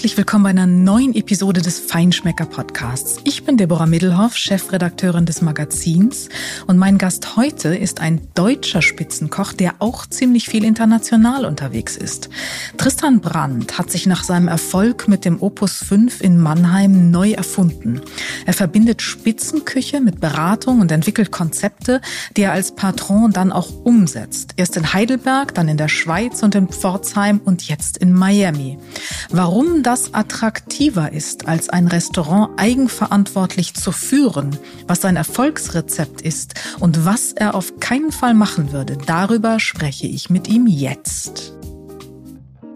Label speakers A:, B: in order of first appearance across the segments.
A: Herzlich willkommen bei einer neuen Episode des Feinschmecker Podcasts. Ich bin Deborah Middelhoff, Chefredakteurin des Magazins und mein Gast heute ist ein deutscher Spitzenkoch, der auch ziemlich viel international unterwegs ist. Tristan Brandt hat sich nach seinem Erfolg mit dem Opus 5 in Mannheim neu erfunden. Er verbindet Spitzenküche mit Beratung und entwickelt Konzepte, die er als Patron dann auch umsetzt. Erst in Heidelberg, dann in der Schweiz und in Pforzheim und jetzt in Miami. Warum das attraktiver ist, als ein Restaurant eigenverantwortlich zu führen, was sein Erfolgsrezept ist und was er auf keinen Fall machen würde, darüber spreche ich mit ihm jetzt.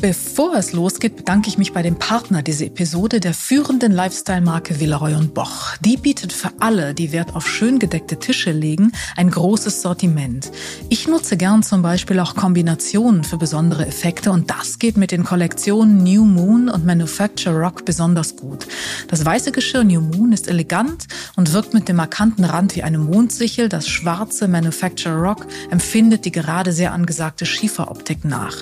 A: Bevor es losgeht, bedanke ich mich bei dem Partner dieser Episode, der führenden Lifestyle-Marke Villeroy Boch. Die bietet für alle, die Wert auf schön gedeckte Tische legen, ein großes Sortiment. Ich nutze gern zum Beispiel auch Kombinationen für besondere Effekte und das geht mit den Kollektionen New Moon und Manufacture Rock besonders gut. Das weiße Geschirr New Moon ist elegant und wirkt mit dem markanten Rand wie eine Mondsichel. Das schwarze Manufacture Rock empfindet die gerade sehr angesagte Schieferoptik nach.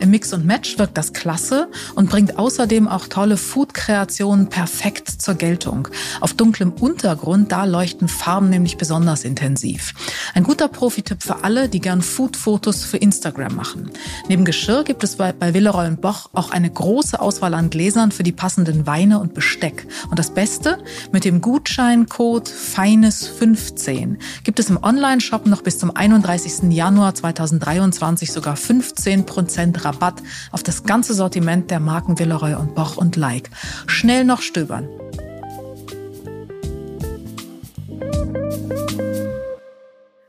A: Im Mix und Match wird wirkt das klasse und bringt außerdem auch tolle Food-Kreationen perfekt zur Geltung. Auf dunklem Untergrund, da leuchten Farben nämlich besonders intensiv. Ein guter Profi-Tipp für alle, die gern Food-Fotos für Instagram machen. Neben Geschirr gibt es bei, bei Villeroy Boch auch eine große Auswahl an Gläsern für die passenden Weine und Besteck. Und das Beste, mit dem Gutscheincode Feines15 gibt es im Online-Shop noch bis zum 31. Januar 2023 sogar 15% Rabatt auf das ganze Sortiment der Marken Villeroy und Boch und Like. Schnell noch stöbern.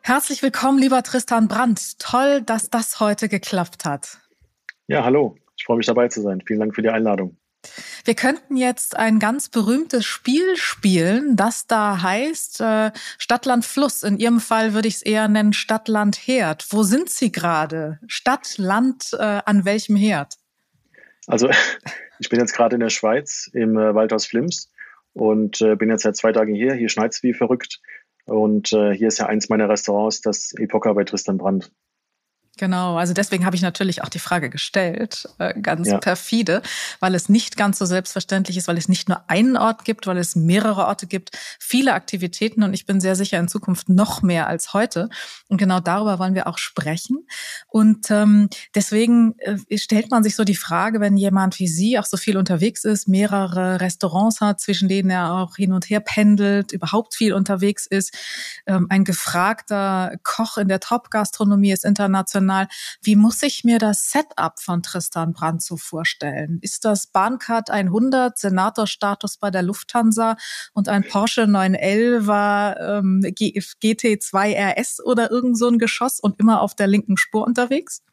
A: Herzlich willkommen, lieber Tristan Brandt. Toll, dass das heute geklappt hat.
B: Ja, hallo. Ich freue mich dabei zu sein. Vielen Dank für die Einladung.
A: Wir könnten jetzt ein ganz berühmtes Spiel spielen, das da heißt äh, Stadt, Land, Fluss. In Ihrem Fall würde ich es eher nennen Stadt, Land, Herd. Wo sind Sie gerade? Stadt, Land, äh, an welchem Herd?
B: Also ich bin jetzt gerade in der Schweiz im äh, Waldhaus Flims und äh, bin jetzt seit zwei Tagen hier. Hier schneit es wie verrückt. Und äh, hier ist ja eins meiner Restaurants, das Epoca bei Tristan Brandt.
A: Genau, also deswegen habe ich natürlich auch die Frage gestellt, äh, ganz ja. perfide, weil es nicht ganz so selbstverständlich ist, weil es nicht nur einen Ort gibt, weil es mehrere Orte gibt, viele Aktivitäten und ich bin sehr sicher in Zukunft noch mehr als heute. Und genau darüber wollen wir auch sprechen. Und ähm, deswegen äh, stellt man sich so die Frage, wenn jemand wie Sie auch so viel unterwegs ist, mehrere Restaurants hat, zwischen denen er auch hin und her pendelt, überhaupt viel unterwegs ist, ähm, ein gefragter Koch in der Top-Gastronomie ist international international. Wie muss ich mir das Setup von Tristan Brandt so vorstellen? Ist das Bahncard 100, Senatorstatus bei der Lufthansa und ein Porsche 911 ähm, GT2 RS oder irgend so ein Geschoss und immer auf der linken Spur unterwegs?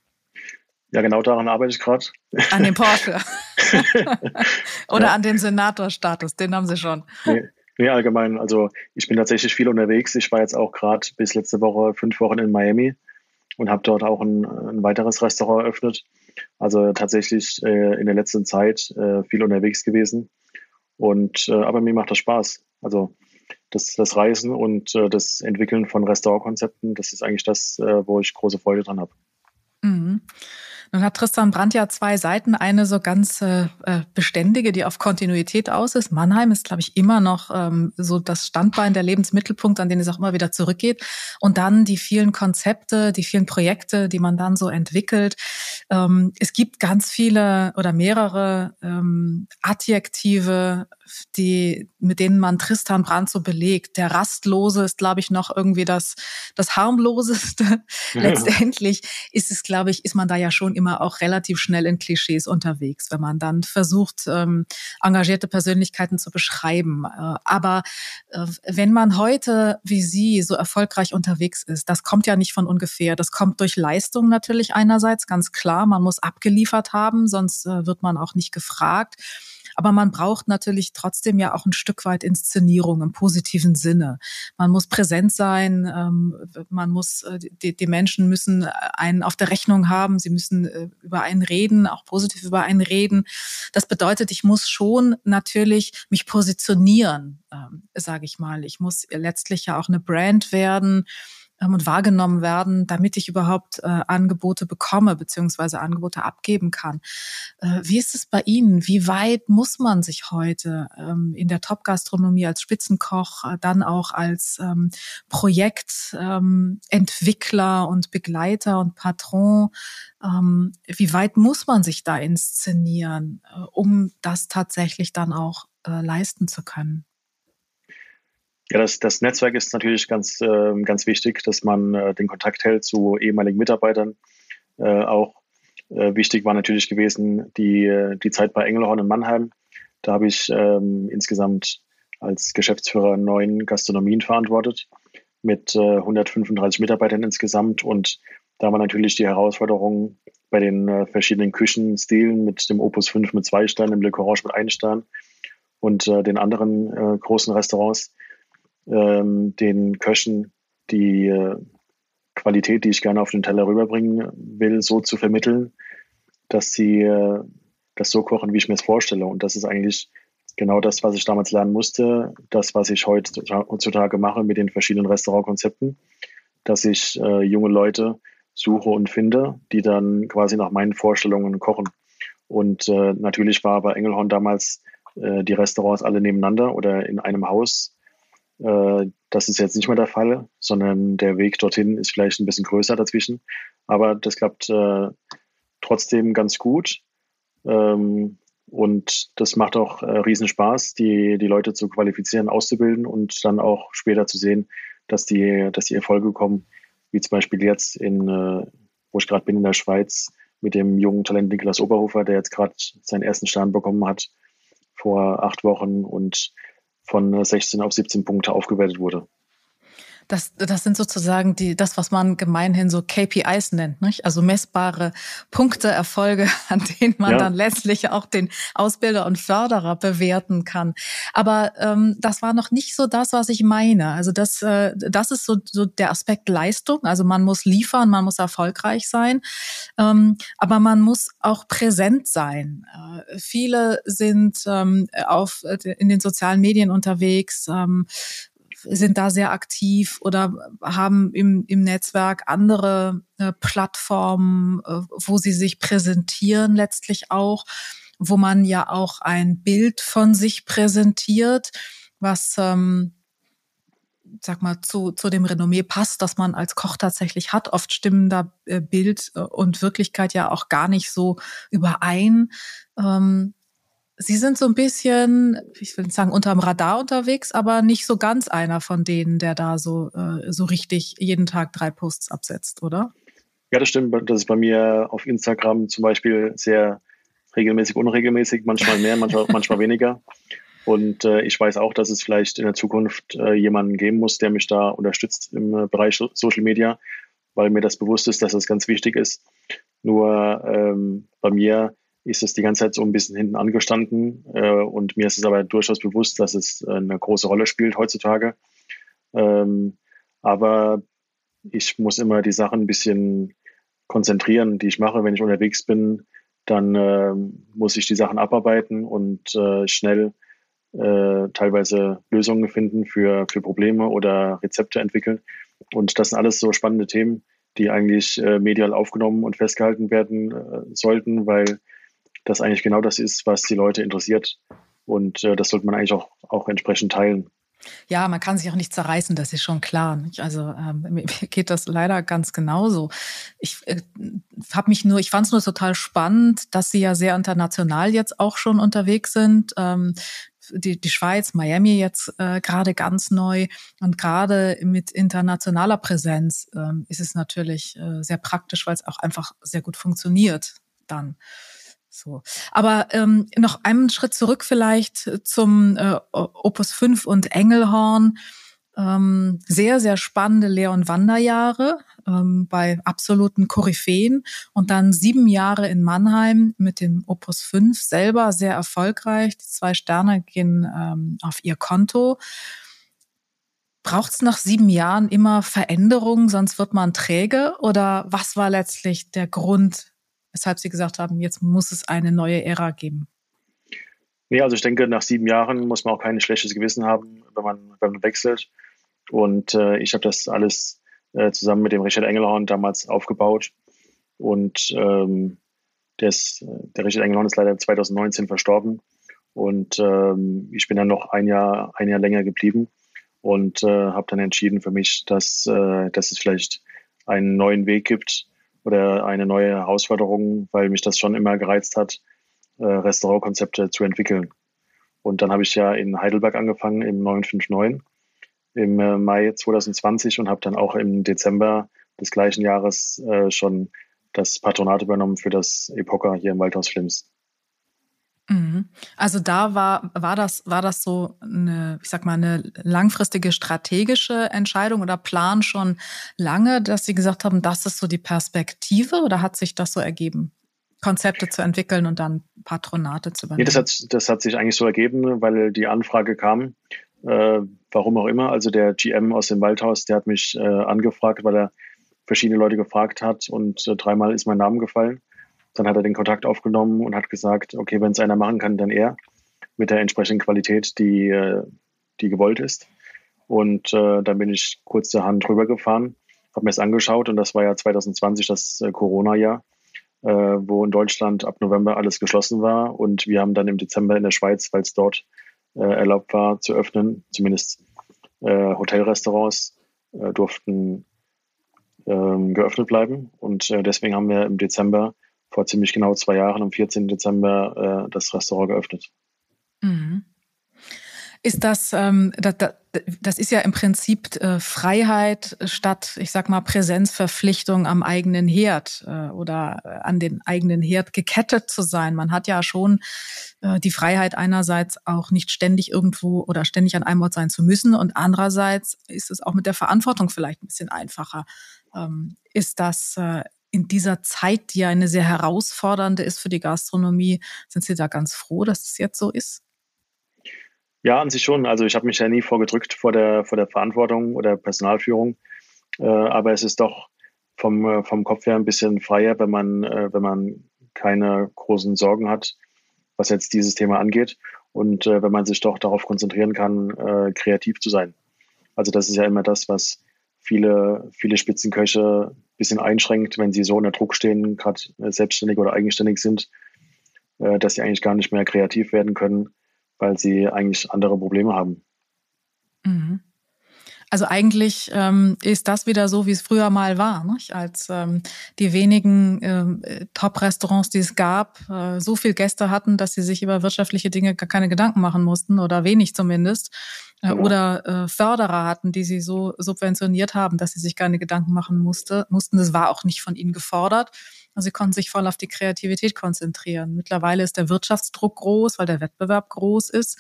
B: Ja, genau daran arbeite ich gerade.
A: An dem Porsche. Oder ja. an dem Senatorstatus, den haben Sie schon.
B: Nee, nee, allgemein. Also ich bin tatsächlich viel unterwegs. Ich war jetzt auch gerade bis letzte Woche fünf Wochen in Miami und habe dort auch ein, ein, weiteres Restaurant eröffnet. Also tatsächlich äh, in der letzten Zeit äh, viel unterwegs gewesen. Und äh, aber mir macht das Spaß. Also das, das Reisen und äh, das Entwickeln von Restaurantkonzepten, das ist eigentlich das, äh, wo ich große Freude dran habe.
A: Mhm. Nun hat Tristan Brandt ja zwei Seiten. Eine so ganz äh, äh, beständige, die auf Kontinuität aus ist. Mannheim ist, glaube ich, immer noch ähm, so das Standbein, der Lebensmittelpunkt, an den es auch immer wieder zurückgeht. Und dann die vielen Konzepte, die vielen Projekte, die man dann so entwickelt. Ähm, es gibt ganz viele oder mehrere ähm, Adjektive, die, mit denen man Tristan Brandt so belegt. Der Rastlose ist, glaube ich, noch irgendwie das, das harmloseste. Ja. Letztendlich ist es, glaube ich, ist man da ja schon immer auch relativ schnell in Klischees unterwegs, wenn man dann versucht, ähm, engagierte Persönlichkeiten zu beschreiben. Äh, aber äh, wenn man heute wie Sie so erfolgreich unterwegs ist, das kommt ja nicht von ungefähr. Das kommt durch Leistung natürlich einerseits, ganz klar. Man muss abgeliefert haben, sonst äh, wird man auch nicht gefragt. Aber man braucht natürlich trotzdem ja auch ein Stück weit Inszenierung im positiven Sinne. Man muss präsent sein, ähm, man muss, äh, die, die Menschen müssen einen auf der Rechnung haben, sie müssen äh, über einen reden, auch positiv über einen reden. Das bedeutet, ich muss schon natürlich mich positionieren, ähm, sage ich mal. Ich muss letztlich ja auch eine Brand werden und wahrgenommen werden, damit ich überhaupt äh, Angebote bekomme beziehungsweise Angebote abgeben kann. Äh, wie ist es bei Ihnen? Wie weit muss man sich heute ähm, in der Top-Gastronomie als Spitzenkoch, äh, dann auch als ähm, Projektentwickler ähm, und Begleiter und Patron, ähm, wie weit muss man sich da inszenieren, äh, um das tatsächlich dann auch äh, leisten zu können?
B: Ja, das, das Netzwerk ist natürlich ganz, äh, ganz wichtig, dass man äh, den Kontakt hält zu ehemaligen Mitarbeitern. Äh, auch äh, wichtig war natürlich gewesen die, die Zeit bei Engelhorn in Mannheim. Da habe ich ähm, insgesamt als Geschäftsführer neun Gastronomien verantwortet mit 135 Mitarbeitern insgesamt. Und da war natürlich die Herausforderung bei den verschiedenen Küchenstilen mit dem Opus 5 mit zwei Sternen, dem Le Corange mit einem Stern und den anderen großen Restaurants ähm, den Köchen die äh, Qualität, die ich gerne auf den Teller rüberbringen will, so zu vermitteln, dass sie äh, das so kochen, wie ich mir es vorstelle. Und das ist eigentlich genau das, was ich damals lernen musste, das, was ich heutzutage mache mit den verschiedenen Restaurantkonzepten, dass ich äh, junge Leute suche und finde, die dann quasi nach meinen Vorstellungen kochen. Und äh, natürlich war bei Engelhorn damals äh, die Restaurants alle nebeneinander oder in einem Haus das ist jetzt nicht mehr der Fall, sondern der Weg dorthin ist vielleicht ein bisschen größer dazwischen. Aber das klappt äh, trotzdem ganz gut. Ähm, und das macht auch äh, riesen Spaß, die, die Leute zu qualifizieren, auszubilden und dann auch später zu sehen, dass die, dass die Erfolge kommen, wie zum Beispiel jetzt in, äh, wo ich gerade bin in der Schweiz, mit dem jungen Talent Niklas Oberhofer, der jetzt gerade seinen ersten Stern bekommen hat vor acht Wochen und von 16 auf 17 Punkte aufgewertet wurde.
A: Das, das sind sozusagen die, das, was man gemeinhin so KPIs nennt, nicht? also messbare Punkte, Erfolge, an denen man ja. dann letztlich auch den Ausbilder und Förderer bewerten kann. Aber ähm, das war noch nicht so das, was ich meine. Also das, äh, das ist so, so der Aspekt Leistung. Also man muss liefern, man muss erfolgreich sein, ähm, aber man muss auch präsent sein. Äh, viele sind ähm, auf, äh, in den sozialen Medien unterwegs, ähm, sind da sehr aktiv oder haben im, im Netzwerk andere äh, Plattformen, äh, wo sie sich präsentieren letztlich auch, wo man ja auch ein Bild von sich präsentiert, was ähm, sag mal, zu, zu dem Renommee passt, das man als Koch tatsächlich hat. Oft stimmen da äh, Bild äh, und Wirklichkeit ja auch gar nicht so überein. Ähm, Sie sind so ein bisschen, ich will nicht sagen, unterm Radar unterwegs, aber nicht so ganz einer von denen, der da so, äh, so richtig jeden Tag drei Posts absetzt, oder?
B: Ja, das stimmt. Das ist bei mir auf Instagram zum Beispiel sehr regelmäßig, unregelmäßig, manchmal mehr, manchmal, manchmal weniger. Und äh, ich weiß auch, dass es vielleicht in der Zukunft äh, jemanden geben muss, der mich da unterstützt im äh, Bereich Social Media, weil mir das bewusst ist, dass das ganz wichtig ist. Nur ähm, bei mir ist es die ganze Zeit so ein bisschen hinten angestanden. Äh, und mir ist es aber durchaus bewusst, dass es äh, eine große Rolle spielt heutzutage. Ähm, aber ich muss immer die Sachen ein bisschen konzentrieren, die ich mache. Wenn ich unterwegs bin, dann äh, muss ich die Sachen abarbeiten und schnell teilweise Lösungen finden für, für Probleme oder Rezepte entwickeln. Und das sind alles so spannende Themen, die eigentlich medial aufgenommen und festgehalten werden sollten, weil das eigentlich genau das ist, was die Leute interessiert. Und äh, das sollte man eigentlich auch, auch entsprechend teilen.
A: Ja, man kann sich auch nicht zerreißen, das ist schon klar. Nicht? Also ähm, mir geht das leider ganz genauso. Ich äh, habe mich nur, ich fand es nur total spannend, dass Sie ja sehr international jetzt auch schon unterwegs sind. Ähm, die, die Schweiz, Miami jetzt äh, gerade ganz neu und gerade mit internationaler Präsenz ähm, ist es natürlich äh, sehr praktisch, weil es auch einfach sehr gut funktioniert dann. So. Aber ähm, noch einen Schritt zurück vielleicht zum äh, Opus 5 und Engelhorn. Ähm, sehr, sehr spannende Lehr- und Wanderjahre ähm, bei absoluten Koryphäen und dann sieben Jahre in Mannheim mit dem Opus 5 selber sehr erfolgreich. Die zwei Sterne gehen ähm, auf ihr Konto. Braucht es nach sieben Jahren immer Veränderungen, sonst wird man träge? Oder was war letztlich der Grund, weshalb Sie gesagt haben, jetzt muss es eine neue Ära geben?
B: Nee, also ich denke, nach sieben Jahren muss man auch kein schlechtes Gewissen haben, wenn man, wenn man wechselt. Und äh, ich habe das alles äh, zusammen mit dem Richard Engelhorn damals aufgebaut. Und ähm, der, ist, der Richard Engelhorn ist leider 2019 verstorben. Und ähm, ich bin dann noch ein Jahr, ein Jahr länger geblieben und äh, habe dann entschieden für mich, dass, äh, dass es vielleicht einen neuen Weg gibt oder eine neue Herausforderung, weil mich das schon immer gereizt hat, äh, Restaurantkonzepte zu entwickeln. Und dann habe ich ja in Heidelberg angefangen im 959 im äh, Mai 2020 und habe dann auch im Dezember des gleichen Jahres äh, schon das Patronat übernommen für das Epoca hier im Waldhaus Flims.
A: Mhm. Also da war, war das, war das so eine, ich sag mal, eine langfristige strategische Entscheidung oder Plan schon lange, dass Sie gesagt haben, das ist so die Perspektive oder hat sich das so ergeben? Konzepte zu entwickeln und dann Patronate zu übernehmen?
B: Nee, das hat, das hat sich eigentlich so ergeben, weil die Anfrage kam, äh, warum auch immer. Also der GM aus dem Waldhaus, der hat mich äh, angefragt, weil er verschiedene Leute gefragt hat und äh, dreimal ist mein Name gefallen. Dann hat er den Kontakt aufgenommen und hat gesagt, okay, wenn es einer machen kann, dann er mit der entsprechenden Qualität, die, äh, die gewollt ist. Und äh, dann bin ich kurzerhand rübergefahren, habe mir es angeschaut und das war ja 2020 das äh, Corona-Jahr, äh, wo in Deutschland ab November alles geschlossen war und wir haben dann im Dezember in der Schweiz, weil es dort äh, erlaubt war zu öffnen, zumindest äh, Hotelrestaurants durften ähm, geöffnet bleiben und deswegen haben wir im Dezember vor ziemlich genau zwei Jahren, am 14. Dezember, äh, das Restaurant geöffnet. Mhm.
A: Ist das, ähm, das, das ist ja im Prinzip äh, Freiheit statt, ich sag mal, Präsenzverpflichtung am eigenen Herd äh, oder an den eigenen Herd gekettet zu sein. Man hat ja schon äh, die Freiheit einerseits auch nicht ständig irgendwo oder ständig an einem Ort sein zu müssen und andererseits ist es auch mit der Verantwortung vielleicht ein bisschen einfacher. Ähm, ist das äh, in dieser Zeit, die ja eine sehr herausfordernde ist für die Gastronomie, sind Sie da ganz froh, dass es jetzt so ist?
B: Ja, an sich schon. Also ich habe mich ja nie vorgedrückt vor der, vor der Verantwortung oder Personalführung. Äh, aber es ist doch vom, äh, vom Kopf her ein bisschen freier, wenn man, äh, wenn man keine großen Sorgen hat, was jetzt dieses Thema angeht. Und äh, wenn man sich doch darauf konzentrieren kann, äh, kreativ zu sein. Also das ist ja immer das, was viele, viele Spitzenköche ein bisschen einschränkt, wenn sie so unter Druck stehen, gerade äh, selbstständig oder eigenständig sind, äh, dass sie eigentlich gar nicht mehr kreativ werden können, weil sie eigentlich andere Probleme haben.
A: Mhm. Also eigentlich ähm, ist das wieder so, wie es früher mal war, nicht? als ähm, die wenigen ähm, Top-Restaurants, die es gab, äh, so viel Gäste hatten, dass sie sich über wirtschaftliche Dinge gar keine Gedanken machen mussten oder wenig zumindest. Äh, genau. Oder äh, Förderer hatten, die sie so subventioniert haben, dass sie sich keine Gedanken machen musste, mussten. Das war auch nicht von ihnen gefordert. Sie konnten sich voll auf die Kreativität konzentrieren. Mittlerweile ist der Wirtschaftsdruck groß, weil der Wettbewerb groß ist.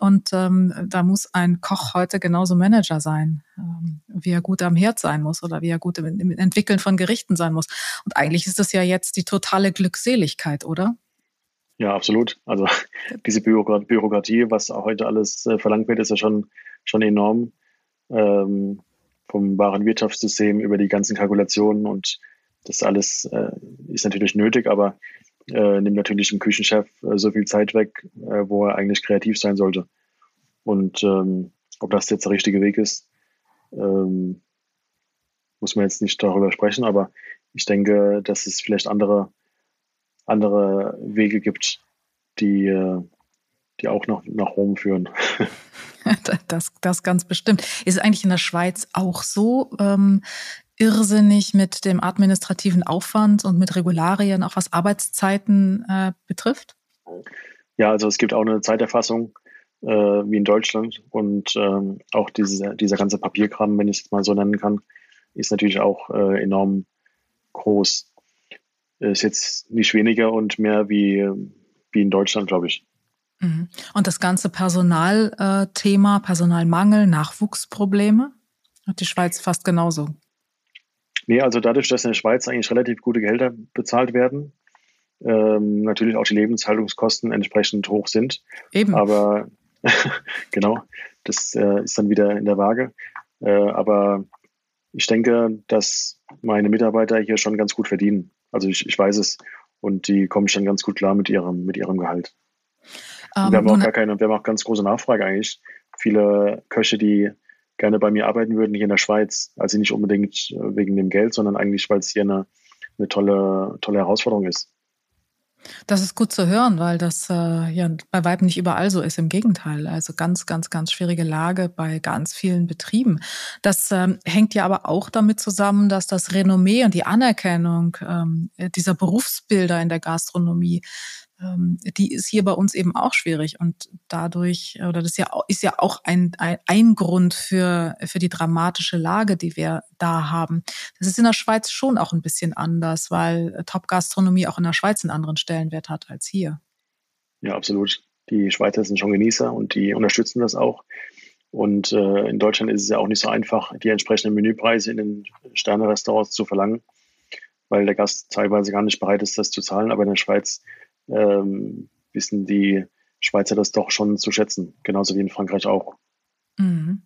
A: Und ähm, da muss ein Koch heute genauso Manager sein, ähm, wie er gut am Herd sein muss oder wie er gut im, im Entwickeln von Gerichten sein muss. Und eigentlich ist das ja jetzt die totale Glückseligkeit, oder?
B: Ja, absolut. Also diese Bürokratie, was heute alles äh, verlangt wird, ist ja schon, schon enorm. Ähm, vom wahren Wirtschaftssystem über die ganzen Kalkulationen und das alles äh, ist natürlich nötig, aber äh, nimmt natürlich dem Küchenchef äh, so viel Zeit weg, äh, wo er eigentlich kreativ sein sollte. Und ähm, ob das jetzt der richtige Weg ist, ähm, muss man jetzt nicht darüber sprechen, aber ich denke, dass es vielleicht andere, andere Wege gibt, die, äh, die auch nach, nach Rom führen.
A: Das, das ganz bestimmt. Ist eigentlich in der Schweiz auch so? Irrsinnig mit dem administrativen Aufwand und mit Regularien, auch was Arbeitszeiten äh, betrifft?
B: Ja, also es gibt auch eine Zeiterfassung äh, wie in Deutschland und ähm, auch diese, dieser ganze Papierkram, wenn ich es mal so nennen kann, ist natürlich auch äh, enorm groß. Ist jetzt nicht weniger und mehr wie, wie in Deutschland, glaube ich.
A: Mhm. Und das ganze Personalthema, Personalmangel, Nachwuchsprobleme, hat die Schweiz fast genauso.
B: Nee, also dadurch, dass in der Schweiz eigentlich relativ gute Gehälter bezahlt werden, ähm, natürlich auch die Lebenshaltungskosten entsprechend hoch sind.
A: Eben.
B: Aber genau, das äh, ist dann wieder in der Waage. Äh, aber ich denke, dass meine Mitarbeiter hier schon ganz gut verdienen. Also ich, ich weiß es und die kommen schon ganz gut klar mit ihrem, mit ihrem Gehalt. Um, wir, haben auch gar keine, wir haben auch ganz große Nachfrage eigentlich. Viele Köche, die gerne bei mir arbeiten würden hier in der Schweiz. Also nicht unbedingt äh, wegen dem Geld, sondern eigentlich, weil es hier eine, eine tolle, tolle Herausforderung ist.
A: Das ist gut zu hören, weil das äh, ja bei Weitem nicht überall so ist. Im Gegenteil, also ganz, ganz, ganz schwierige Lage bei ganz vielen Betrieben. Das ähm, hängt ja aber auch damit zusammen, dass das Renommee und die Anerkennung ähm, dieser Berufsbilder in der Gastronomie die ist hier bei uns eben auch schwierig und dadurch oder das ist ja ist ja auch ein, ein, ein Grund für für die dramatische Lage, die wir da haben. Das ist in der Schweiz schon auch ein bisschen anders, weil Top-Gastronomie auch in der Schweiz einen anderen Stellenwert hat als hier.
B: Ja, absolut. Die Schweizer sind schon Genießer und die unterstützen das auch. Und äh, in Deutschland ist es ja auch nicht so einfach, die entsprechenden Menüpreise in den Sterne-Restaurants zu verlangen, weil der Gast teilweise gar nicht bereit ist, das zu zahlen. Aber in der Schweiz ähm, wissen die Schweizer das doch schon zu schätzen, genauso wie in Frankreich auch.
A: Mhm.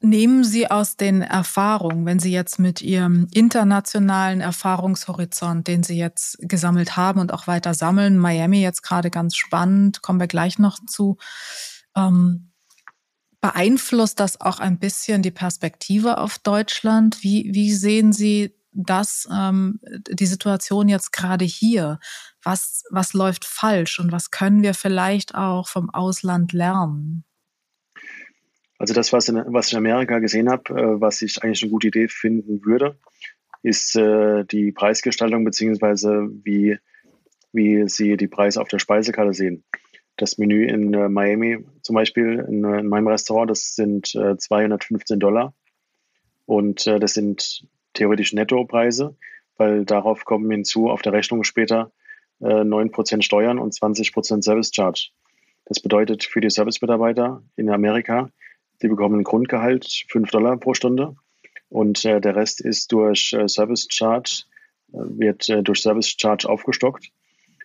A: Nehmen Sie aus den Erfahrungen, wenn Sie jetzt mit Ihrem internationalen Erfahrungshorizont, den Sie jetzt gesammelt haben und auch weiter sammeln, Miami jetzt gerade ganz spannend, kommen wir gleich noch zu, ähm, beeinflusst das auch ein bisschen die Perspektive auf Deutschland? Wie, wie sehen Sie das, ähm, die Situation jetzt gerade hier? Was, was läuft falsch und was können wir vielleicht auch vom Ausland lernen?
B: Also das, was, in, was ich in Amerika gesehen habe, äh, was ich eigentlich eine gute Idee finden würde, ist äh, die Preisgestaltung beziehungsweise wie, wie sie die Preise auf der Speisekarte sehen. Das Menü in äh, Miami zum Beispiel, in, äh, in, meinem Restaurant, das sind 215 äh, Dollar. Und äh, das sind theoretisch Nettopreise, weil darauf kommen hinzu auf der Rechnung später äh, 9% Steuern und 20% Service Charge. Das bedeutet für die Service-Mitarbeiter in Amerika, die bekommen ein Grundgehalt 5 Dollar pro Stunde und äh, der Rest ist durch äh, Service Charge, äh, wird äh, durch Service Charge aufgestockt.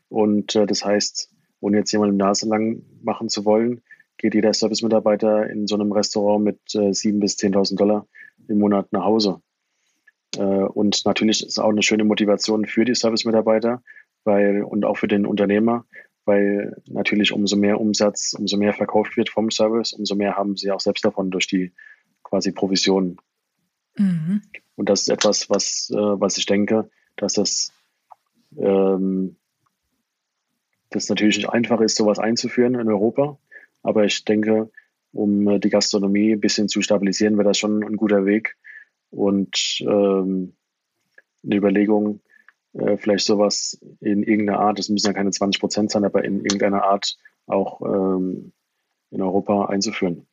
B: Und äh, das heißt, ohne jetzt jemandem Nase lang machen zu wollen, geht jeder Service-Mitarbeiter in so einem Restaurant mit äh, 7.000 bis 10.000 Dollar im Monat nach Hause. Äh, und natürlich ist es auch eine schöne Motivation für die Service-Mitarbeiter weil, und auch für den Unternehmer, weil natürlich umso mehr Umsatz, umso mehr verkauft wird vom Service, umso mehr haben sie auch selbst davon durch die quasi Provisionen. Mhm. Und das ist etwas, was, äh, was ich denke, dass das, ähm, das natürlich nicht einfach ist, sowas einzuführen in Europa. Aber ich denke, um die Gastronomie ein bisschen zu stabilisieren, wäre das schon ein guter Weg, und ähm, eine Überlegung, äh, vielleicht sowas in irgendeiner Art, das müssen ja keine 20 Prozent sein, aber in irgendeiner Art auch ähm, in Europa einzuführen.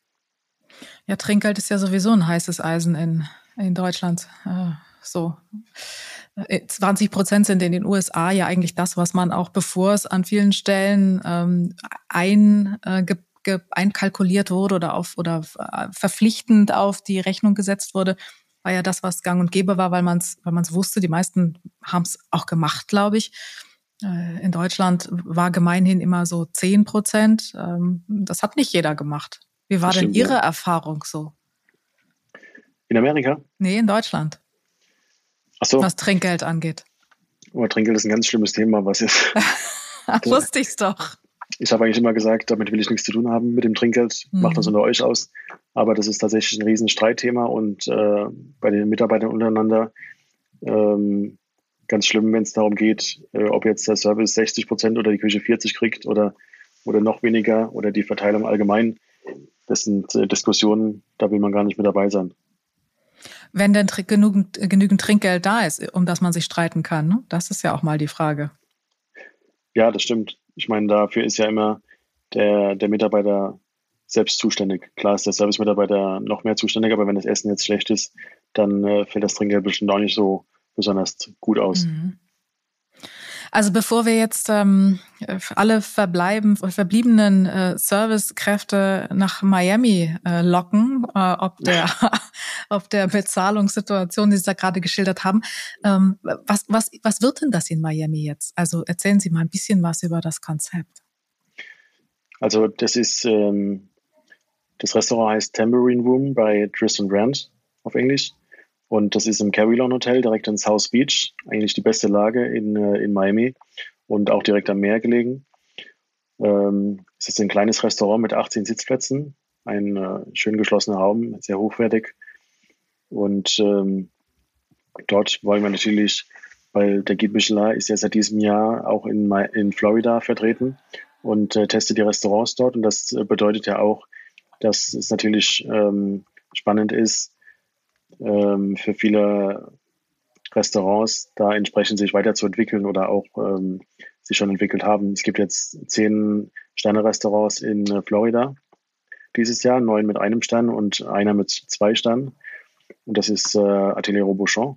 A: Ja, Trinkgeld ist ja sowieso ein heißes Eisen in, in Deutschland. Äh, so. 20 äh, Prozent sind in den USA ja eigentlich das, was man auch bevor es an vielen Stellen ähm, ein, äh, einkalkuliert wurde oder auf oder äh, verpflichtend auf die Rechnung gesetzt wurde, war ja das, was gang und gäbe war, weil man es weil man's wusste. Die meisten haben es auch gemacht, glaube ich. Äh, in Deutschland war gemeinhin immer so 10 Prozent. Ähm, das hat nicht jeder gemacht. Wie war denn Ihre ja. Erfahrung so?
B: In Amerika?
A: Nee, in Deutschland. Ach so. Was Trinkgeld angeht.
B: Oh, Trinkgeld ist ein ganz schlimmes Thema, was ist.
A: Wusste ich's doch
B: ich habe eigentlich immer gesagt, damit will ich nichts zu tun haben mit dem Trinkgeld, mhm. macht das unter euch aus. Aber das ist tatsächlich ein Riesenstreitthema und äh, bei den Mitarbeitern untereinander ähm, ganz schlimm, wenn es darum geht, äh, ob jetzt der Service 60 Prozent oder die Küche 40 kriegt oder, oder noch weniger oder die Verteilung allgemein. Das sind äh, Diskussionen, da will man gar nicht mit dabei sein.
A: Wenn denn genügend, genügend Trinkgeld da ist, um das man sich streiten kann, ne? das ist ja auch mal die Frage.
B: Ja, das stimmt. Ich meine, dafür ist ja immer der, der Mitarbeiter selbst zuständig. Klar ist der Service-Mitarbeiter noch mehr zuständig, aber wenn das Essen jetzt schlecht ist, dann äh, fällt das Trinkgeld bestimmt auch nicht so besonders gut aus. Mhm.
A: Also bevor wir jetzt ähm, alle verbleiben, verbliebenen äh, Servicekräfte nach Miami äh, locken, äh, ob der ob der Bezahlungssituation, die Sie da gerade geschildert haben, ähm, was was was wird denn das in Miami jetzt? Also erzählen Sie mal ein bisschen was über das Konzept.
B: Also das ist ähm, das Restaurant heißt Tambourine Room bei Tristan Rand auf Englisch. Und das ist im Carillon Hotel direkt in South Beach, eigentlich die beste Lage in, äh, in Miami und auch direkt am Meer gelegen. Ähm, es ist ein kleines Restaurant mit 18 Sitzplätzen ein äh, schön geschlossener Raum, sehr hochwertig. Und ähm, dort wollen wir natürlich, weil der Guide Michelin ist ja seit diesem Jahr auch in, in Florida vertreten und äh, testet die Restaurants dort. Und das äh, bedeutet ja auch, dass es natürlich ähm, spannend ist, ähm, für viele Restaurants da entsprechend sich weiterzuentwickeln oder auch ähm, sich schon entwickelt haben. Es gibt jetzt zehn Sterne-Restaurants in äh, Florida dieses Jahr, neun mit einem Stern und einer mit zwei Sternen. Und das ist äh, Atelier Robuchon.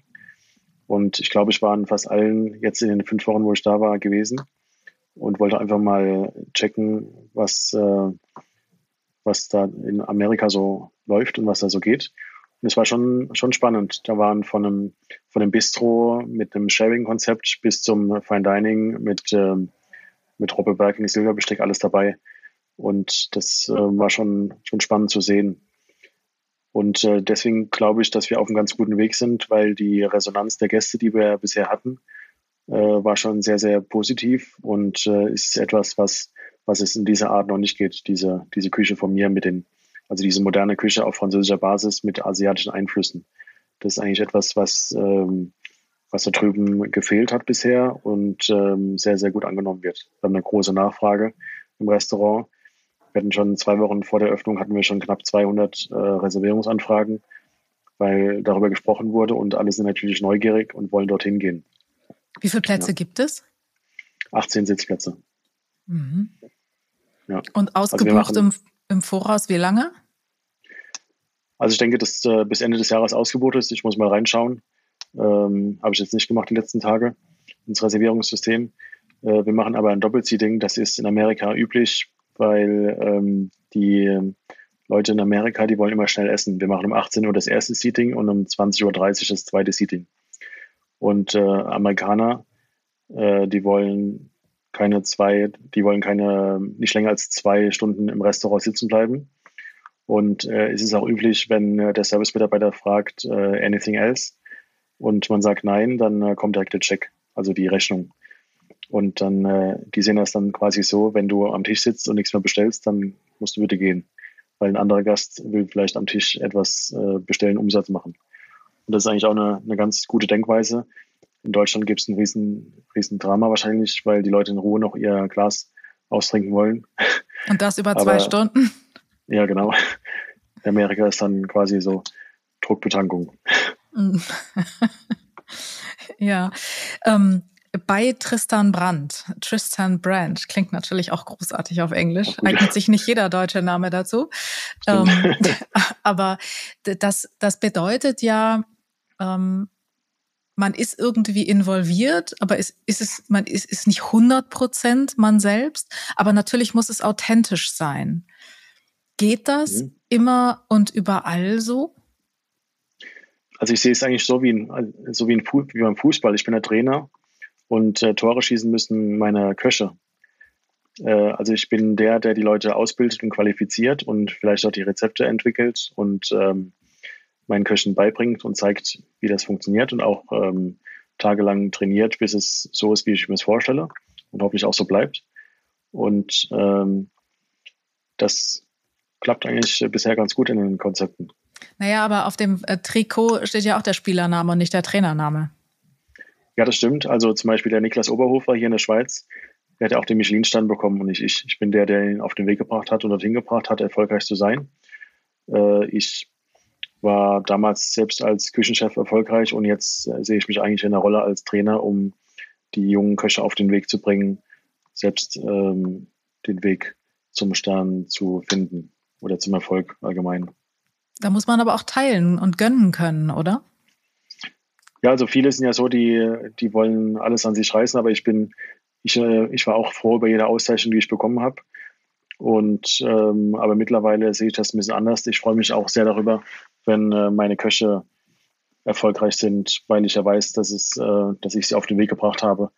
B: Und ich glaube, ich war in fast allen jetzt in den fünf Wochen, wo ich da war, gewesen und wollte einfach mal checken, was, äh, was da in Amerika so läuft und was da so geht. Es war schon, schon spannend. Da waren von einem, von einem Bistro mit einem Sharing-Konzept bis zum Fine Dining mit, ähm, mit Robbe Berking, Silberbesteck, alles dabei. Und das äh, war schon, schon spannend zu sehen. Und äh, deswegen glaube ich, dass wir auf einem ganz guten Weg sind, weil die Resonanz der Gäste, die wir bisher hatten, äh, war schon sehr, sehr positiv und äh, ist etwas, was, was es in dieser Art noch nicht geht, diese, diese Küche von mir mit den also diese moderne Küche auf französischer Basis mit asiatischen Einflüssen. Das ist eigentlich etwas, was, ähm, was da drüben gefehlt hat bisher und ähm, sehr, sehr gut angenommen wird. Wir haben eine große Nachfrage im Restaurant. Wir hatten schon zwei Wochen vor der Öffnung hatten wir schon knapp 200 äh, Reservierungsanfragen, weil darüber gesprochen wurde und alle sind natürlich neugierig und wollen dorthin gehen.
A: Wie viele Plätze ja. gibt es?
B: 18 Sitzplätze. Mhm.
A: Ja. Und also ausgebucht also im im Voraus wie lange?
B: Also ich denke, dass äh, bis Ende des Jahres ausgebucht ist. Ich muss mal reinschauen. Ähm, Habe ich jetzt nicht gemacht die letzten Tage ins Reservierungssystem. Äh, wir machen aber ein Doppelseating. Das ist in Amerika üblich, weil ähm, die Leute in Amerika, die wollen immer schnell essen. Wir machen um 18 Uhr das erste Seating und um 20.30 Uhr das zweite Seating. Und äh, Amerikaner, äh, die wollen keine zwei, die wollen keine, nicht länger als zwei Stunden im Restaurant sitzen bleiben. Und äh, es ist auch üblich, wenn äh, der Service-Mitarbeiter fragt, äh, anything else? Und man sagt nein, dann äh, kommt direkt der Check, also die Rechnung. Und dann, äh, die sehen das dann quasi so, wenn du am Tisch sitzt und nichts mehr bestellst, dann musst du bitte gehen. Weil ein anderer Gast will vielleicht am Tisch etwas äh, bestellen, Umsatz machen. Und das ist eigentlich auch eine, eine ganz gute Denkweise. In Deutschland gibt es ein riesen, riesen Drama wahrscheinlich, weil die Leute in Ruhe noch ihr Glas austrinken wollen.
A: Und das über zwei Aber, Stunden?
B: Ja, genau. In Amerika ist dann quasi so Druckbetankung.
A: ja. Ähm, bei Tristan Brandt, Tristan Brandt, klingt natürlich auch großartig auf Englisch, eignet sich nicht jeder deutsche Name dazu. Ähm, aber das, das bedeutet ja, ähm, man ist irgendwie involviert, aber es ist es, man ist, ist nicht 100 Prozent man selbst, aber natürlich muss es authentisch sein. Geht das mhm. immer und überall so?
B: Also ich sehe es eigentlich so wie, ein, so wie, ein, wie beim Fußball. Ich bin der Trainer und äh, Tore schießen müssen meine Köche. Äh, also ich bin der, der die Leute ausbildet und qualifiziert und vielleicht auch die Rezepte entwickelt und ähm, meinen Köchen beibringt und zeigt, wie das funktioniert und auch ähm, tagelang trainiert, bis es so ist, wie ich mir es vorstelle und hoffentlich auch so bleibt. Und ähm, das klappt eigentlich bisher ganz gut in den Konzepten.
A: Naja, aber auf dem äh, Trikot steht ja auch der Spielername und nicht der Trainername.
B: Ja, das stimmt. Also zum Beispiel der Niklas Oberhofer hier in der Schweiz, der hat ja auch den Michelin-Stand bekommen und nicht ich. Ich bin der, der ihn auf den Weg gebracht hat und dorthin gebracht hat, erfolgreich zu sein. Äh, ich war damals selbst als Küchenchef erfolgreich und jetzt äh, sehe ich mich eigentlich in der Rolle als Trainer, um die jungen Köche auf den Weg zu bringen, selbst ähm, den Weg zum Stern zu finden oder zum Erfolg allgemein.
A: Da muss man aber auch teilen und gönnen können, oder?
B: Ja, also viele sind ja so, die, die wollen alles an sich reißen, aber ich bin, ich, äh, ich war auch froh über jede Auszeichnung, die ich bekommen habe. Und ähm, aber mittlerweile sehe ich das ein bisschen anders. Ich freue mich auch sehr darüber, wenn äh, meine Köche erfolgreich sind, weil ich ja weiß, dass, es, äh, dass ich sie auf den Weg gebracht habe,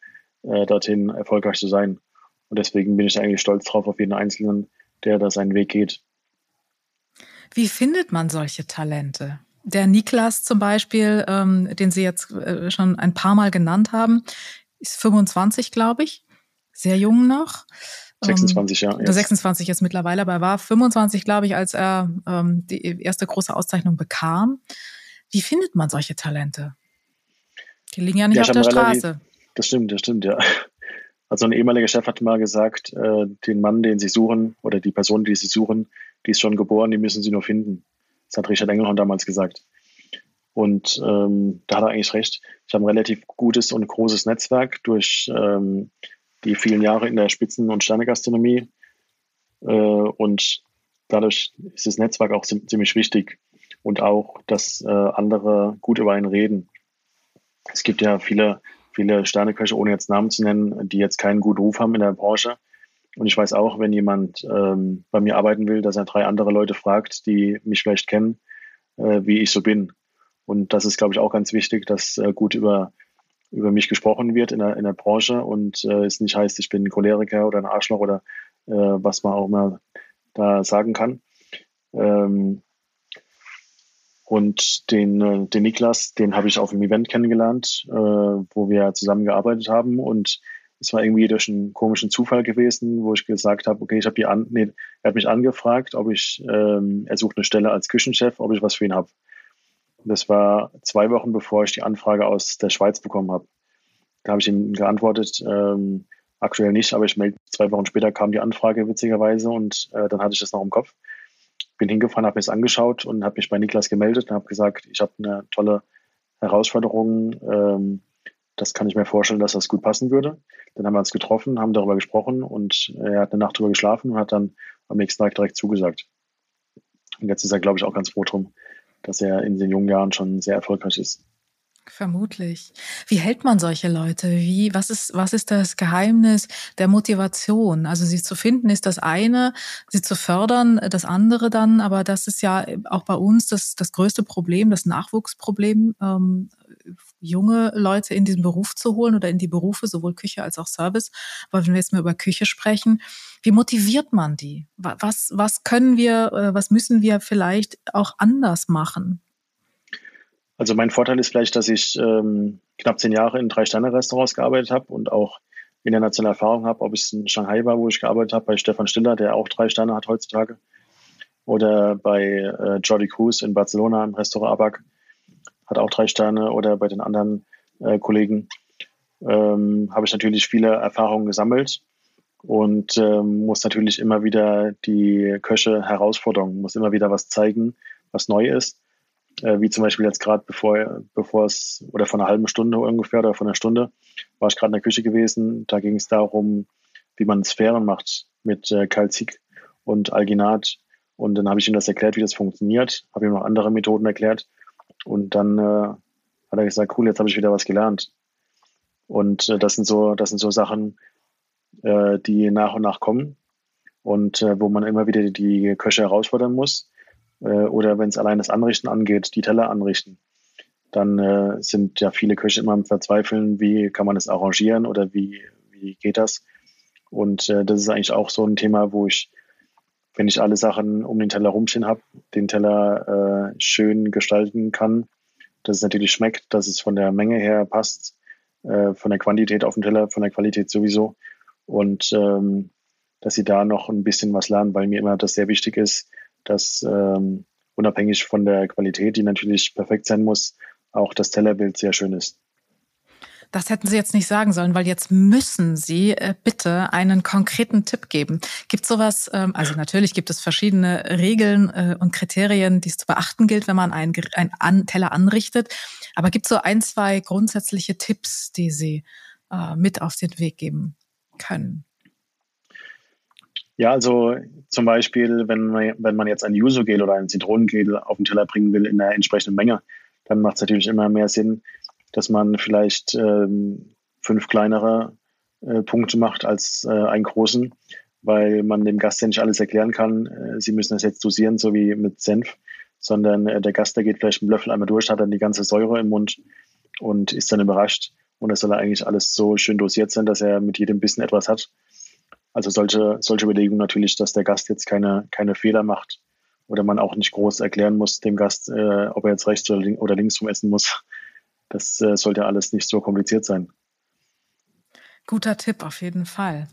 B: äh, dorthin erfolgreich zu sein. Und deswegen bin ich eigentlich stolz drauf auf jeden Einzelnen, der da seinen Weg geht.
A: Wie findet man solche Talente? Der Niklas zum Beispiel, ähm, den Sie jetzt äh, schon ein paar Mal genannt haben, ist 25, glaube ich, sehr jung noch.
B: 26,
A: ähm, ja. 26 jetzt mittlerweile, aber er war 25, glaube ich, als er ähm, die erste große Auszeichnung bekam. Wie findet man solche Talente? Die liegen ja nicht ja, auf der Straße. Relativ,
B: das stimmt, das stimmt, ja. Also ein ehemaliger Chef hat mal gesagt, äh, den Mann, den Sie suchen, oder die Person, die Sie suchen, die ist schon geboren, die müssen Sie nur finden. Das hat Richard Engelhorn damals gesagt. Und ähm, da hat er eigentlich recht. Ich habe ein relativ gutes und großes Netzwerk durch ähm, die vielen Jahre in der Spitzen- und Sternegastronomie. Äh, und dadurch ist das Netzwerk auch ziemlich wichtig. Und auch, dass äh, andere gut über einen reden. Es gibt ja viele, viele Sterneköche, ohne jetzt Namen zu nennen, die jetzt keinen guten Ruf haben in der Branche. Und ich weiß auch, wenn jemand ähm, bei mir arbeiten will, dass er drei andere Leute fragt, die mich vielleicht kennen, äh, wie ich so bin. Und das ist, glaube ich, auch ganz wichtig, dass äh, gut über, über mich gesprochen wird in der, in der Branche und äh, es nicht heißt, ich bin ein Choleriker oder ein Arschloch oder äh, was man auch immer da sagen kann. Ähm, und den, äh, den Niklas, den habe ich auf dem Event kennengelernt, äh, wo wir zusammengearbeitet haben. Und es war irgendwie durch einen komischen Zufall gewesen, wo ich gesagt habe, okay, ich habe die an, nee, er hat mich angefragt, ob ich, ähm, er sucht eine Stelle als Küchenchef, ob ich was für ihn habe. Das war zwei Wochen bevor ich die Anfrage aus der Schweiz bekommen habe. Da habe ich ihm geantwortet, ähm, aktuell nicht, aber ich melde zwei Wochen später kam die Anfrage witzigerweise und äh, dann hatte ich das noch im Kopf bin hingefahren, habe mir das angeschaut und habe mich bei Niklas gemeldet und habe gesagt, ich habe eine tolle Herausforderung. Ähm, das kann ich mir vorstellen, dass das gut passen würde. Dann haben wir uns getroffen, haben darüber gesprochen und er hat eine Nacht drüber geschlafen und hat dann am nächsten Tag direkt zugesagt. Und jetzt ist er, glaube ich, auch ganz froh drum, dass er in den jungen Jahren schon sehr erfolgreich ist.
A: Vermutlich. Wie hält man solche Leute? Wie, was ist, was ist das Geheimnis der Motivation? Also sie zu finden ist das eine, sie zu fördern das andere dann, aber das ist ja auch bei uns das, das größte Problem, das Nachwuchsproblem, ähm, junge Leute in diesen Beruf zu holen oder in die Berufe, sowohl Küche als auch Service. Aber wenn wir jetzt mal über Küche sprechen, wie motiviert man die? Was, was können wir, äh, was müssen wir vielleicht auch anders machen?
B: Also mein Vorteil ist vielleicht, dass ich ähm, knapp zehn Jahre in drei Sterne-Restaurants gearbeitet habe und auch internationale Erfahrung habe, ob es in Shanghai war, wo ich gearbeitet habe, bei Stefan Stiller, der auch drei Sterne hat heutzutage, oder bei äh, Jordi Cruz in Barcelona im Restaurant Abac, hat auch drei Sterne, oder bei den anderen äh, Kollegen, ähm, habe ich natürlich viele Erfahrungen gesammelt und ähm, muss natürlich immer wieder die Köche herausfordern, muss immer wieder was zeigen, was neu ist äh, wie zum Beispiel jetzt gerade bevor, bevor es, oder von einer halben Stunde ungefähr oder von einer Stunde, war ich gerade in der Küche gewesen. Da ging es darum, wie man Sphären macht mit äh, Calcic und Alginat. Und dann habe ich ihm das erklärt, wie das funktioniert, habe ihm noch andere Methoden erklärt. Und dann äh, hat er gesagt, cool, jetzt habe ich wieder was gelernt. Und äh, das sind so, das sind so Sachen, äh, die nach und nach kommen und äh, wo man immer wieder die Köche herausfordern muss äh, oder wenn es allein das Anrichten angeht, die Teller anrichten, dann äh, sind ja viele Köche immer am Verzweifeln, wie kann man das arrangieren oder wie, wie geht das? Und das ist eigentlich auch so ein Thema, wo ich, wenn ich alle Sachen um den Teller rumstehen habe, den Teller äh, schön gestalten kann, dass es natürlich schmeckt, dass es von der Menge her passt, äh, von der Quantität auf dem Teller, von der Qualität sowieso. Und ähm, dass sie da noch ein bisschen was lernen, weil mir immer das sehr wichtig ist, dass ähm, unabhängig von der Qualität, die natürlich perfekt sein muss, auch das Tellerbild sehr schön ist.
A: Das hätten Sie jetzt nicht sagen sollen, weil jetzt müssen Sie äh, bitte einen konkreten Tipp geben. Gibt sowas, ähm, also natürlich gibt es verschiedene Regeln äh, und Kriterien, die es zu beachten gilt, wenn man einen, einen Teller anrichtet. Aber gibt es so ein, zwei grundsätzliche Tipps, die Sie äh, mit auf den Weg geben können?
B: Ja, also zum Beispiel, wenn man, wenn man jetzt ein Yuzu-Gel oder ein Zitronengel auf den Teller bringen will in der entsprechenden Menge, dann macht es natürlich immer mehr Sinn, dass man vielleicht ähm, fünf kleinere äh, Punkte macht als äh, einen großen, weil man dem Gast ja nicht alles erklären kann. Äh, sie müssen das jetzt dosieren, so wie mit Senf, sondern äh, der Gast, der geht vielleicht einen Löffel einmal durch, hat dann die ganze Säure im Mund und ist dann überrascht. Und es soll eigentlich alles so schön dosiert sein, dass er mit jedem Bissen etwas hat. Also solche, solche Überlegungen natürlich, dass der Gast jetzt keine, keine Fehler macht oder man auch nicht groß erklären muss dem Gast, äh, ob er jetzt rechts oder, link oder links rum essen muss. Das äh, sollte alles nicht so kompliziert sein.
A: Guter Tipp auf jeden Fall.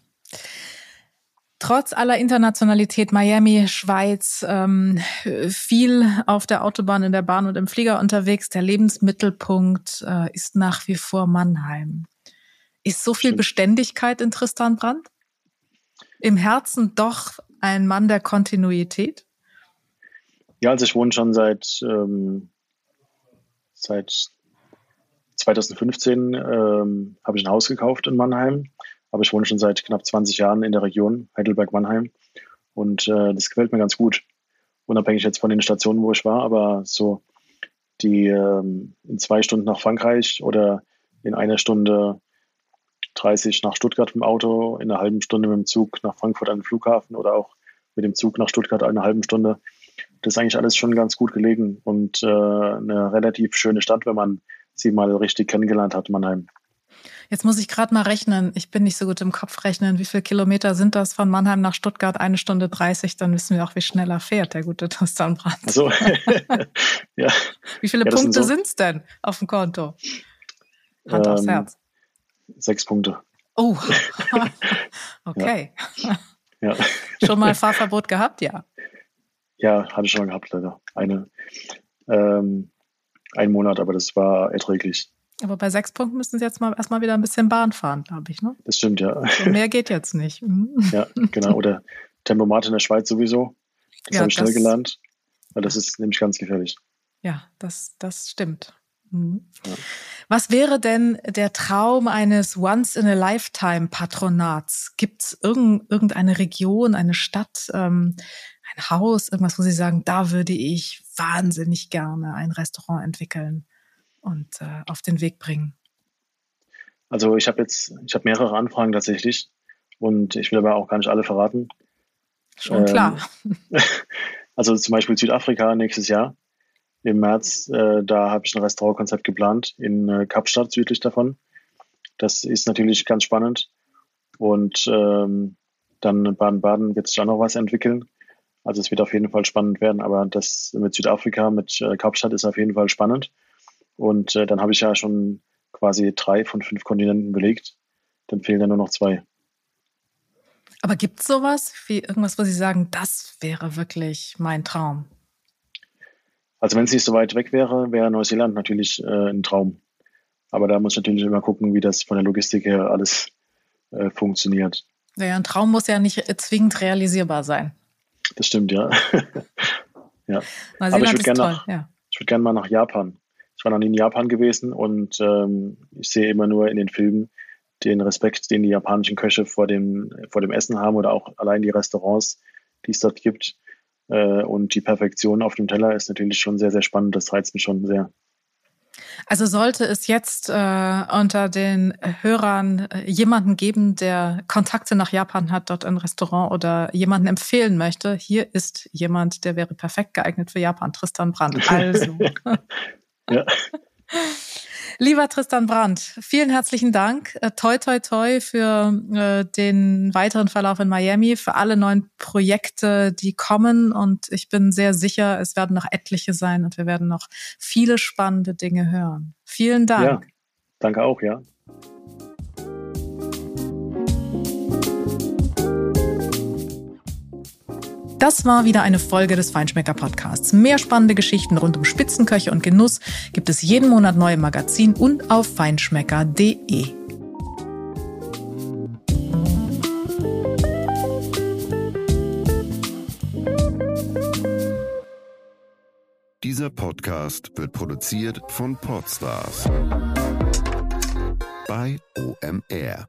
A: Trotz aller Internationalität, Miami, Schweiz, ähm, viel auf der Autobahn, in der Bahn und im Flieger unterwegs. Der Lebensmittelpunkt äh, ist nach wie vor Mannheim. Ist so viel Beständigkeit in Tristan Brandt? Im Herzen doch ein Mann der Kontinuität?
B: Ja, also ich wohne schon seit, ähm, seit 2015 ähm, habe ich ein Haus gekauft in Mannheim aber ich wohne schon seit knapp 20 Jahren in der Region Heidelberg-Mannheim und äh, das gefällt mir ganz gut. Unabhängig jetzt von den Stationen, wo ich war, aber so die ähm, in zwei Stunden nach Frankreich oder in einer Stunde 30 nach Stuttgart im Auto, in einer halben Stunde mit dem Zug nach Frankfurt an den Flughafen oder auch mit dem Zug nach Stuttgart eine halbe Stunde. Das ist eigentlich alles schon ganz gut gelegen und äh, eine relativ schöne Stadt, wenn man sie mal richtig kennengelernt hat, Mannheim.
A: Jetzt muss ich gerade mal rechnen. Ich bin nicht so gut im Kopf rechnen. Wie viele Kilometer sind das von Mannheim nach Stuttgart? Eine Stunde 30. Dann wissen wir auch, wie schnell er fährt, der gute Tristan Brandt.
B: So.
A: ja. Wie viele ja, Punkte sind es so denn auf dem Konto? Hand ähm, aufs Herz.
B: Sechs Punkte.
A: Oh, okay. Ja. ja. schon mal Fahrverbot gehabt? Ja.
B: Ja, hatte ich schon gehabt, leider. Eine, ähm, einen Monat, aber das war erträglich.
A: Aber bei sechs Punkten müssen Sie jetzt mal erstmal wieder ein bisschen Bahn fahren, glaube ich, ne?
B: Das stimmt, ja.
A: So mehr geht jetzt nicht. Mhm.
B: Ja, genau. Oder Tempomat in der Schweiz sowieso. Das ja, habe ich schnell gelernt, weil das ist nämlich ganz gefährlich.
A: Ja, das, das stimmt. Mhm. Ja. Was wäre denn der Traum eines Once-in-a-Lifetime-Patronats? Gibt es irgend, irgendeine Region, eine Stadt, ähm, ein Haus, irgendwas, wo Sie sagen, da würde ich wahnsinnig gerne ein Restaurant entwickeln? und äh, auf den Weg bringen?
B: Also ich habe jetzt, ich habe mehrere Anfragen tatsächlich und ich will aber auch gar nicht alle verraten.
A: Schon ähm, klar.
B: Also zum Beispiel Südafrika nächstes Jahr im März, äh, da habe ich ein Restaurantkonzept geplant in äh, Kapstadt südlich davon. Das ist natürlich ganz spannend. Und ähm, dann Baden-Baden wird sich auch noch was entwickeln. Also es wird auf jeden Fall spannend werden, aber das mit Südafrika, mit äh, Kapstadt ist auf jeden Fall spannend. Und äh, dann habe ich ja schon quasi drei von fünf Kontinenten belegt. Dann fehlen ja nur noch zwei.
A: Aber gibt es sowas wie irgendwas, wo Sie sagen, das wäre wirklich mein Traum?
B: Also wenn es nicht so weit weg wäre, wäre Neuseeland natürlich äh, ein Traum. Aber da muss ich natürlich immer gucken, wie das von der Logistik her alles äh, funktioniert.
A: Ja, ein Traum muss ja nicht zwingend realisierbar sein.
B: Das stimmt, ja. ja. Aber ich würde gerne ja. würd gern mal nach Japan. Ich war noch nie in Japan gewesen und ähm, ich sehe immer nur in den Filmen den Respekt, den die japanischen Köche vor dem, vor dem Essen haben oder auch allein die Restaurants, die es dort gibt. Äh, und die Perfektion auf dem Teller ist natürlich schon sehr, sehr spannend. Das reizt mich schon sehr.
A: Also sollte es jetzt äh, unter den Hörern äh, jemanden geben, der Kontakte nach Japan hat, dort ein Restaurant oder jemanden empfehlen möchte, hier ist jemand, der wäre perfekt geeignet für Japan, Tristan Brandt. Also. Ja. Lieber Tristan Brandt, vielen herzlichen Dank. Äh, toi, toi, toi für äh, den weiteren Verlauf in Miami, für alle neuen Projekte, die kommen. Und ich bin sehr sicher, es werden noch etliche sein und wir werden noch viele spannende Dinge hören. Vielen Dank. Ja,
B: danke auch, ja.
A: Das war wieder eine Folge des Feinschmecker Podcasts. Mehr spannende Geschichten rund um Spitzenköche und Genuss gibt es jeden Monat neu im Magazin und auf feinschmecker.de.
C: Dieser Podcast wird produziert von Podstars bei OMR.